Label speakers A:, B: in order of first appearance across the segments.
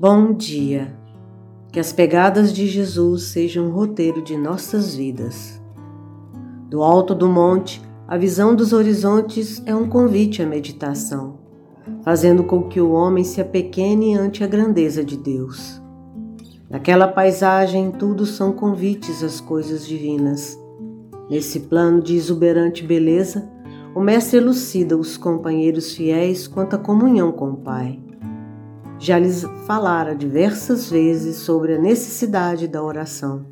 A: Bom dia. Que as pegadas de Jesus sejam o roteiro de nossas vidas. Do alto do monte, a visão dos horizontes é um convite à meditação, fazendo com que o homem se apequene ante a grandeza de Deus. Naquela paisagem, tudo são convites às coisas divinas. Nesse plano de exuberante beleza, o Mestre elucida os companheiros fiéis quanto à comunhão com o Pai já lhes falara diversas vezes sobre a necessidade da oração,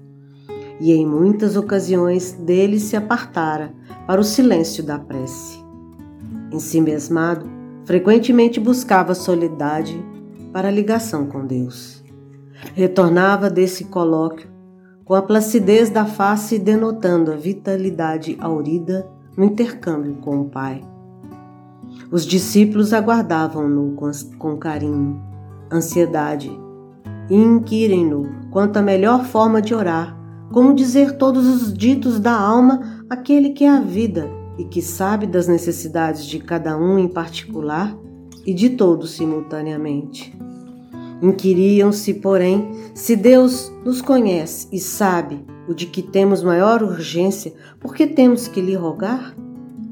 A: e em muitas ocasiões dele se apartara para o silêncio da prece. Em si mesmado, frequentemente buscava soledade para a ligação com Deus. Retornava desse colóquio com a placidez da face denotando a vitalidade aurida no intercâmbio com o Pai. Os discípulos aguardavam-no com carinho, ansiedade. Inquirem-no quanto à melhor forma de orar, como dizer todos os ditos da alma àquele que é a vida e que sabe das necessidades de cada um em particular e de todos simultaneamente. Inquiriam-se, porém, se Deus nos conhece e sabe o de que temos maior urgência, por que temos que lhe rogar?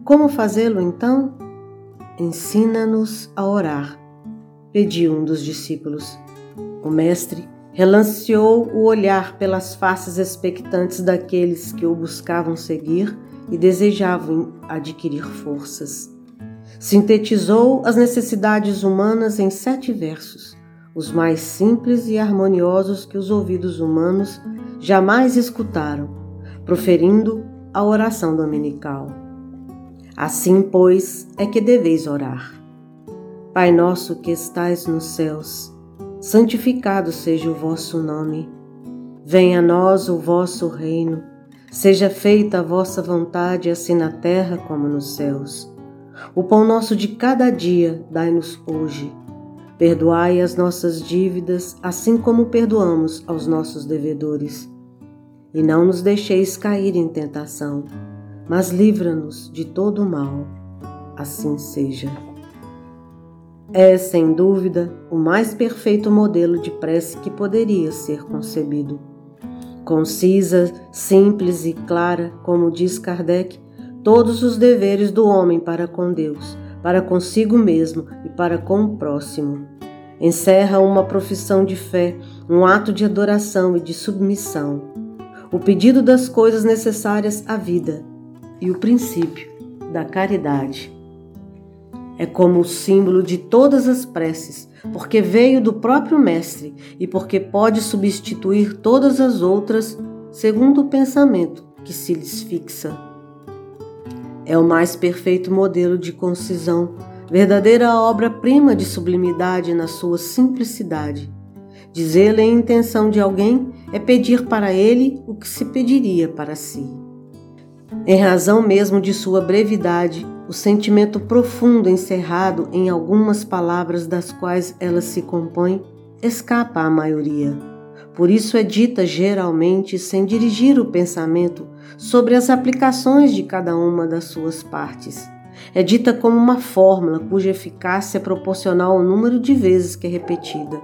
A: Como fazê-lo então? Ensina-nos a orar pediu um dos discípulos. O mestre relanceou o olhar pelas faces expectantes daqueles que o buscavam seguir e desejavam adquirir forças. Sintetizou as necessidades humanas em sete versos, os mais simples e harmoniosos que os ouvidos humanos jamais escutaram, proferindo a oração dominical. Assim, pois, é que deveis orar. Pai nosso que estais nos céus, santificado seja o vosso nome. Venha a nós o vosso reino. Seja feita a vossa vontade, assim na terra como nos céus. O pão nosso de cada dia dai-nos hoje. Perdoai as nossas dívidas, assim como perdoamos aos nossos devedores. E não nos deixeis cair em tentação, mas livra-nos de todo o mal. Assim seja. É, sem dúvida, o mais perfeito modelo de prece que poderia ser concebido. Concisa, simples e clara, como diz Kardec, todos os deveres do homem para com Deus, para consigo mesmo e para com o próximo. Encerra uma profissão de fé, um ato de adoração e de submissão, o pedido das coisas necessárias à vida e o princípio da caridade é como o símbolo de todas as preces, porque veio do próprio Mestre e porque pode substituir todas as outras segundo o pensamento que se lhes fixa. É o mais perfeito modelo de concisão, verdadeira obra-prima de sublimidade na sua simplicidade. Dizê-la em intenção de alguém é pedir para ele o que se pediria para si. Em razão mesmo de sua brevidade, o sentimento profundo encerrado em algumas palavras das quais ela se compõe escapa à maioria. Por isso é dita geralmente sem dirigir o pensamento sobre as aplicações de cada uma das suas partes. É dita como uma fórmula cuja eficácia é proporcional ao número de vezes que é repetida.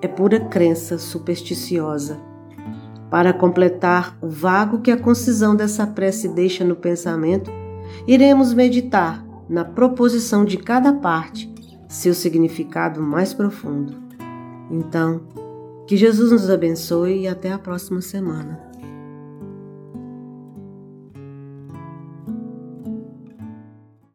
A: É pura crença supersticiosa. Para completar o vago que a concisão dessa prece deixa no pensamento, iremos meditar na proposição de cada parte, seu significado mais profundo. Então, que Jesus nos abençoe e até a próxima semana.